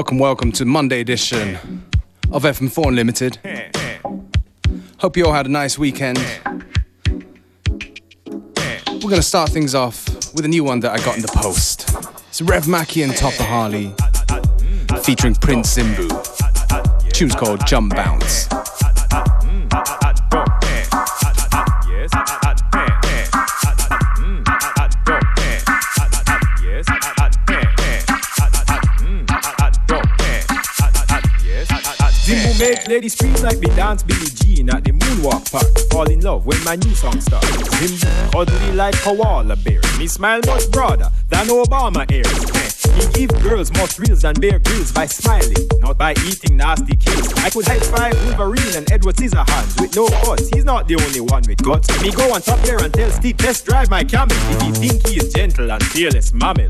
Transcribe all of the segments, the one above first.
Welcome, welcome to Monday edition of FM4 Unlimited. Hope you all had a nice weekend. We're gonna start things off with a new one that I got in the post. It's Rev Mackie and Topper Harley featuring Prince Zimbu. Tune's called Jump Bounce. Ladies scream like me dance Billie Jean at the moonwalk park. Fall in love when my new song starts. Him cuddly like koala bear. Me smile much broader than Obama ears. Eh, he give girls more thrills than Bear Grylls by smiling, not by eating nasty kills. I could high five Wolverine and Edward Scissorhands with no cuts. He's not the only one with guts. Me go on top here and tell Steve test drive my camel if he think he is gentle and fearless mammal.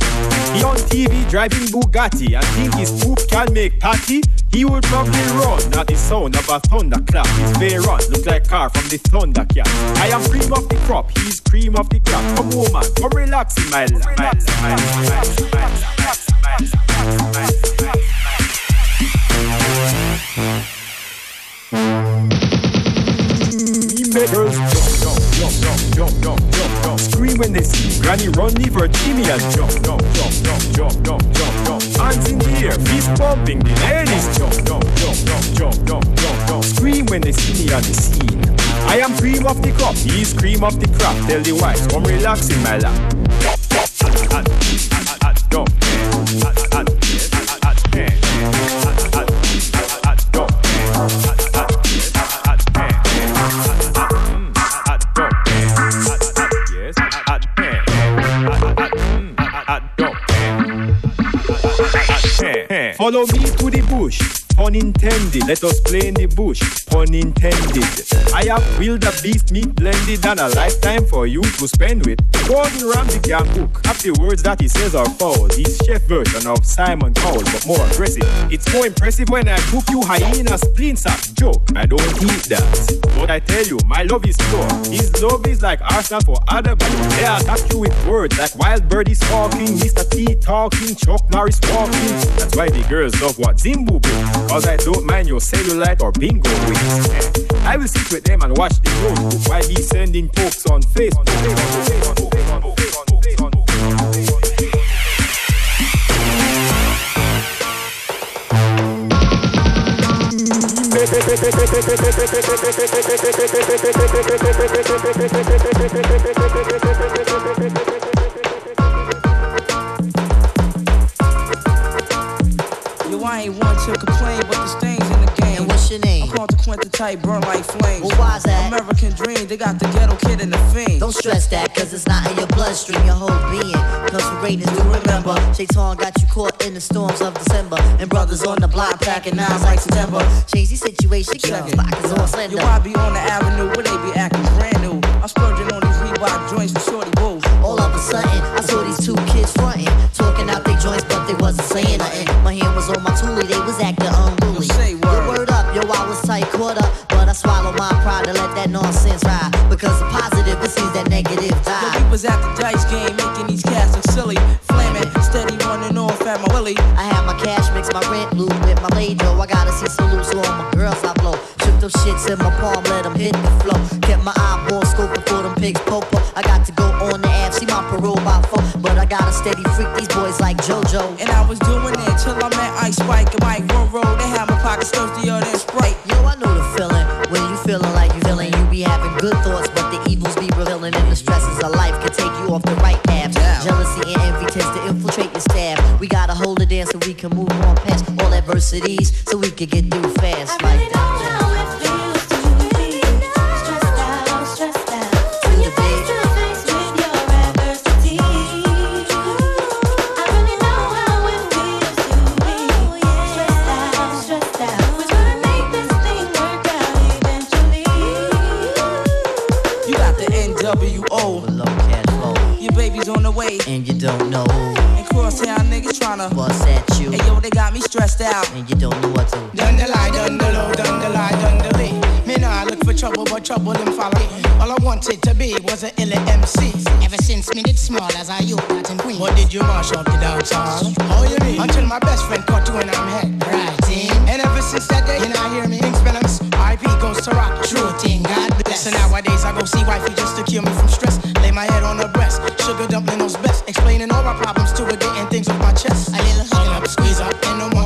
He on TV driving Bugatti and think his poop can make patty. He would probably run, not the sound of a thunderclap. His fair run look like car from the Thundercat. I am cream of the crop, he's cream of the crop. Come on, man, come relax in my life. Girls jump, jump, jump, jump, jump, jump, jump, Scream when they see Granny run Jimmy and jump, jump, jump, jump, jump, jump, jump, jump. Hands in the air, fist pumping, the ladies jump, jump, jump, jump, jump, jump, jump, jump. Scream when they see me on the scene. I am cream of the crop, he's cream of the crop. Tell the wives, come relax in my lap. Follow me to the bush. Pun intended. Let us play in the bush. Pun intended. I have wildebeest meat blended and a lifetime for you to spend with. Gordon Ramsay can cook. Half the words that he says are false. He's chef version of Simon Cowell, but more aggressive. It's more impressive when I cook you hyena spleen sack. Joke, I don't eat that. But I tell you, my love is pure. His love is like Arsenal for other people. They attack you with words like wild birdies talking, Mr. T talking, Chuck Norris walking. That's why the girls love what Zimbu brings. Cause I don't mind your cellulite or bingo wings. I will sit with them and watch the road while he's sending pokes on Facebook. I ain't one to complain, but the stains in the game. And what's your name? I'm called the Quinta type, burn like flames. Well, why's that? American dream, they got the ghetto kid in the fiend. Don't stress that, cause it's not in your bloodstream, your whole being. Comes from greatness to remember. Shaitan got you caught in the storms of December. And brothers on the block packing nines like September. Change the situation, keep the pockets on slender. Yo, I be on the avenue where they be acting brand new. I'm splurging on these Reebok joints for shorty boo. All of a sudden, I saw these two kids fronting, talking out their joints, but they wasn't saying nothing. My was on my they was acting unruly. Say word. Yo, word up, yo, I was tight, up, but I swallowed my pride to let that nonsense ride. Because the positive, it seems that negative Yo, die. we was at the dice game, making these cats look silly. Flaming, steady running off at my willy. I had my cash mix my rent loot with my lady. I gotta see salutes so all my girls I blow. Took those shits in my palm, let them hit the flow. Kept my eyeball scoping for them pigs popo. I got to go on the app, see my parole by four. But I got to steady freak these boys like JoJo. And I was doing I met Ice Spike and Mike Monroe. They had my pockets thirstier than Sprite. Yo, I know the feeling. When you feeling like you feeling, you be having good thoughts, but the evils be revealing. And the stresses of life can take you off the right path. Down. Jealousy and envy tends to infiltrate your staff. We gotta hold it in so we can move on past all adversities, so we can get through fast I really like and you don't know what to. Dun the lie, dun the low, dun the lie, dun the lee. Me nah look for trouble, but trouble didn't follow. All I wanted to be was an ill MC. Ever since me did small as I you got in Queens. What did you mash up the dance hall? How you mean? Until my best friend caught you and I'm head. Right in. And ever since that day, you know, hear me? Things balance. RIP goes to rock. True thing, God bless. So nowadays I go see wifey just to cure me from stress. Lay my head on her breast. Sugar dumpling knows best. Explaining all my problems to her, getting things off my chest. A little Hugging up, squeeze up, and no more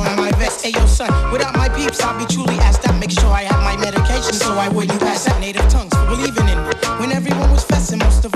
on. Hey yo, son, without my peeps, I'll be truly asked out. Make sure I have my medication so I wouldn't pass out. Native tongues for believing in me. When everyone was fessing, most of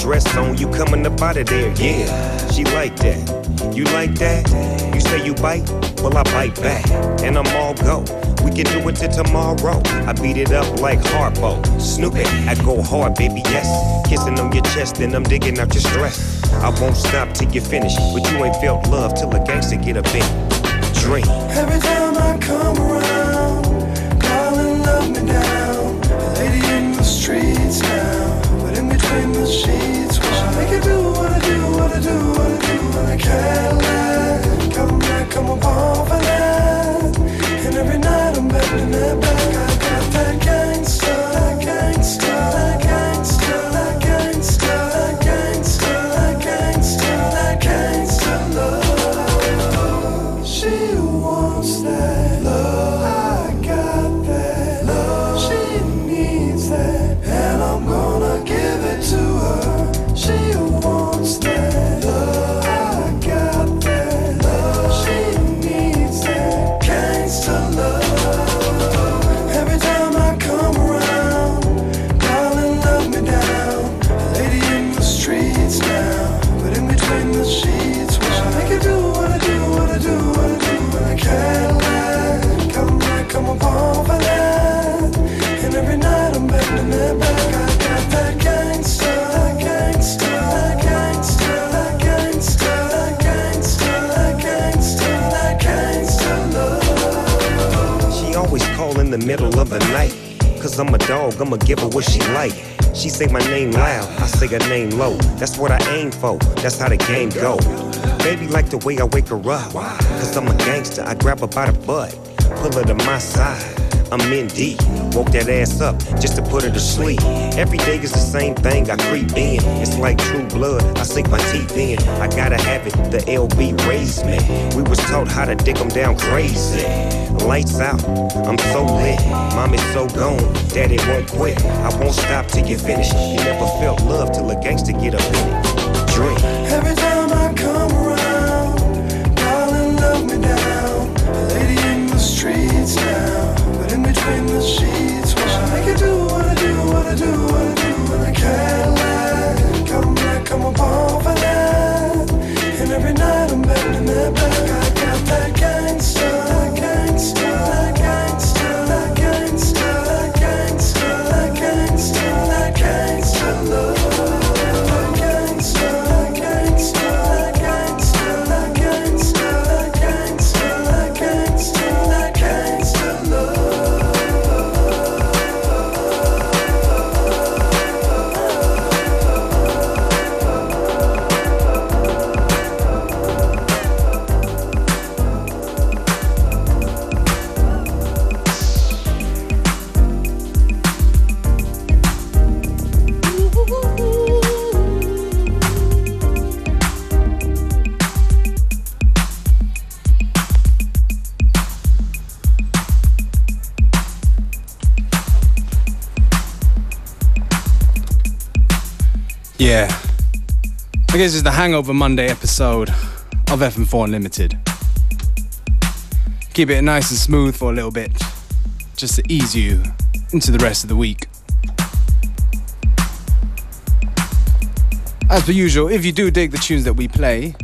dress on, you coming up out of there, yeah. She like that. You like that? You say you bite? Well, I bite back, and I'm all go. We can do it till tomorrow. I beat it up like Harpo. Snoop it, I go hard, baby, yes. Kissing on your chest, and I'm digging out your stress. I won't stop till you finish, but you ain't felt love till a gangster get a bit. Dream. Every time I come around, darling, love me down. A lady in the streets now, sheets, I make you do what I do, what I do, what I do, and I can't let come back, come upon for that. And every night I'm bending it back. Middle of the night. Cause I'm a dog, I'ma give her what she like. She say my name loud, I say her name low. That's what I aim for, that's how the game go. Baby like the way I wake her up. Cause I'm a gangster, I grab her by the butt. Pull her to my side, I'm in deep. Woke that ass up just to put her to sleep. Every day is the same thing, I creep in. It's like true blood, I sink my teeth in. I gotta have it, the LB raised me. We was taught how to dick 'em down crazy. Lights out, I'm so lit. Mom is so gone, daddy won't quit. I won't stop till you finish. You never felt love till a gangster get up in it. Drink. Every time I come around, darling, love me down. A lady in the streets now, but in between the sheets, I guess it's the Hangover Monday episode of FM4 Unlimited. Keep it nice and smooth for a little bit, just to ease you into the rest of the week. As per usual, if you do dig the tunes that we play,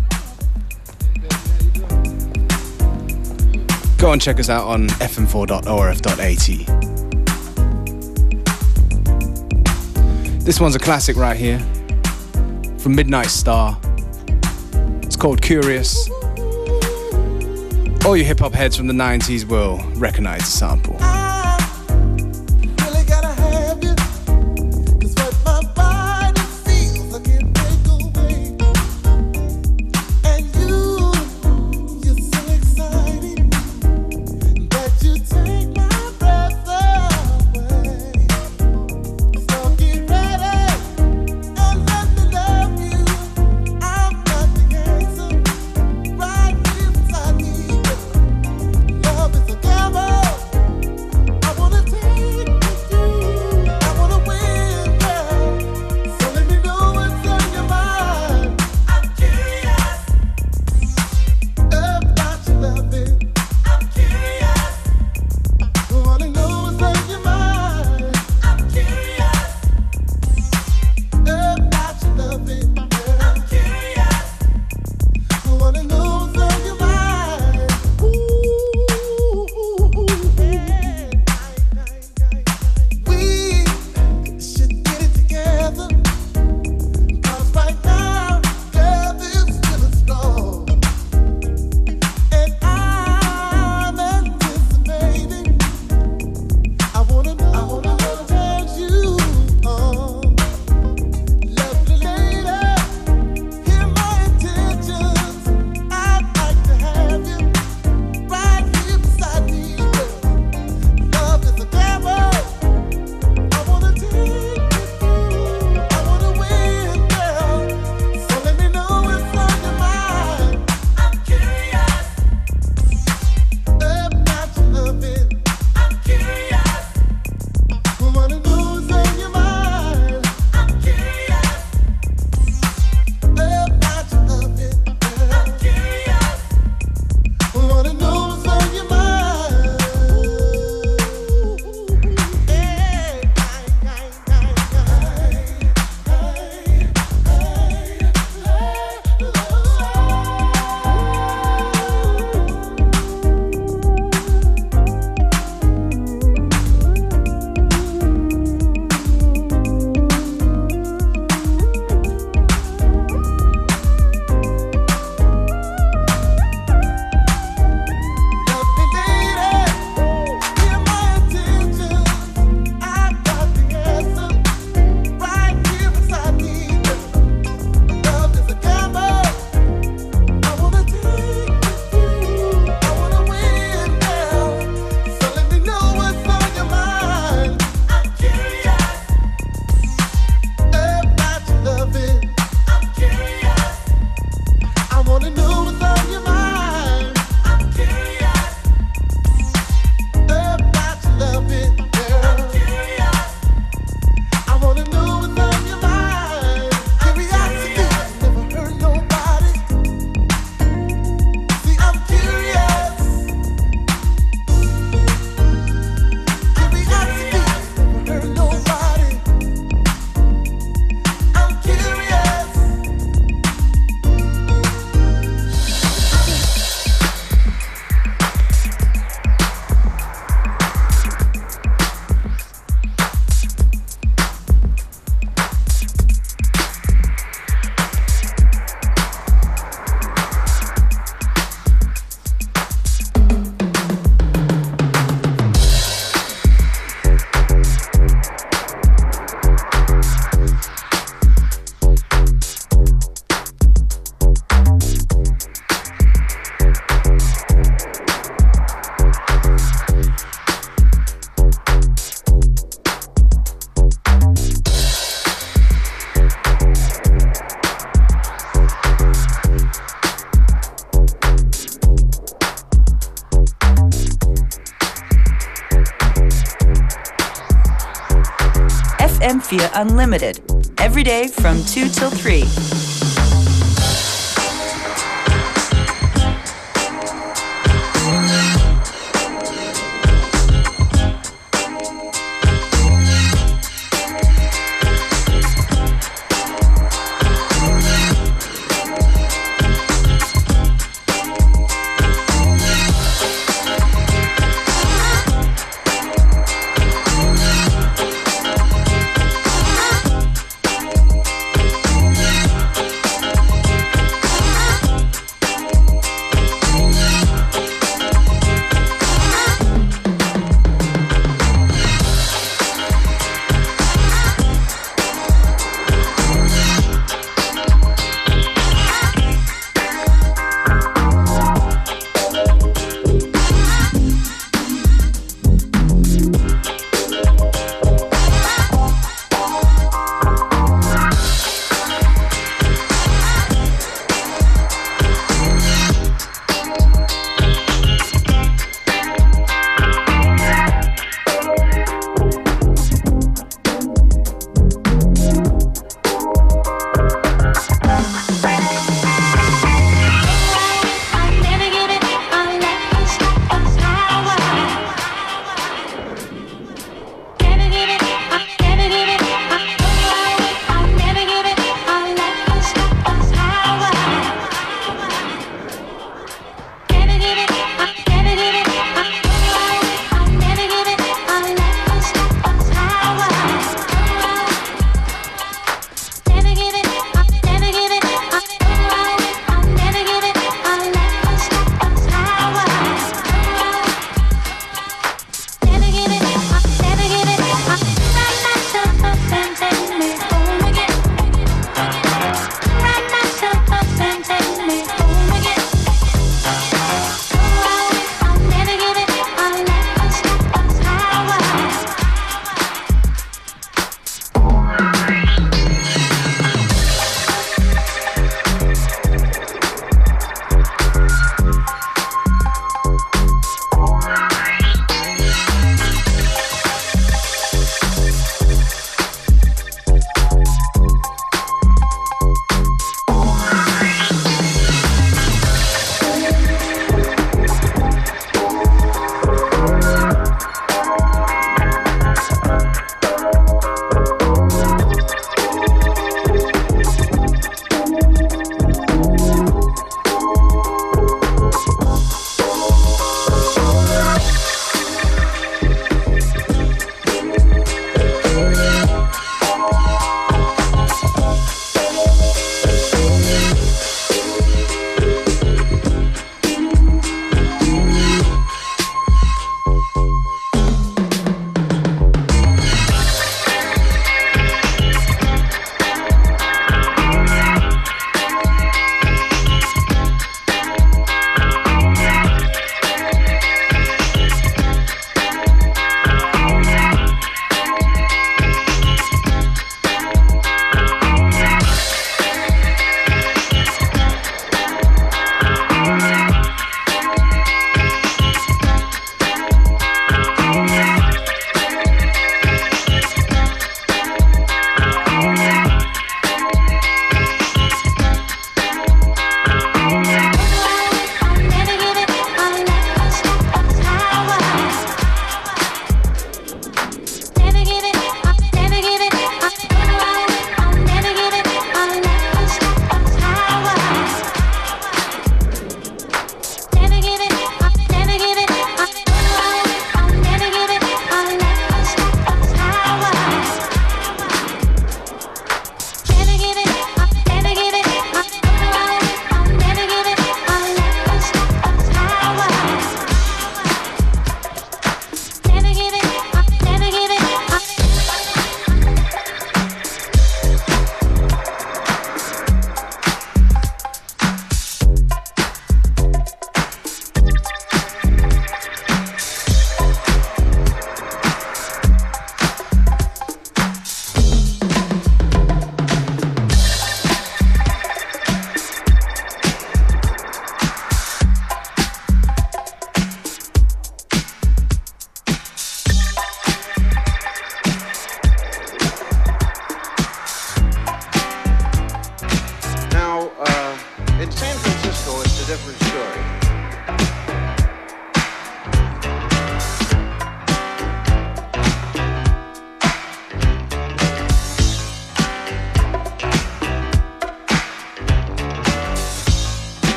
go and check us out on fm4.orf.at. This one's a classic right here from Midnight Star. It's called Curious. All you hip hop heads from the 90s will recognize the sample. Unlimited,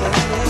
So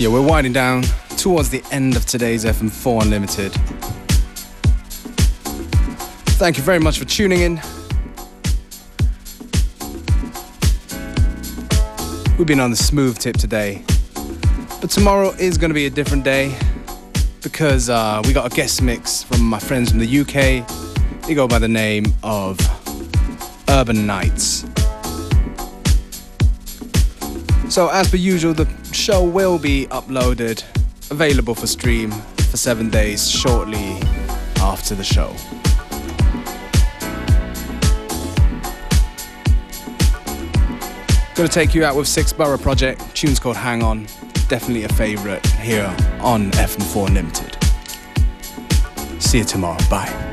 Yeah, we're winding down towards the end of today's FM4 Unlimited. Thank you very much for tuning in. We've been on the smooth tip today, but tomorrow is going to be a different day because uh, we got a guest mix from my friends from the UK. They go by the name of Urban Nights. So, as per usual, the show will be uploaded, available for stream for seven days shortly after the show. Gonna take you out with 6th Borough Project, tunes called Hang On, definitely a favorite here on FM4 Limited. See you tomorrow, bye.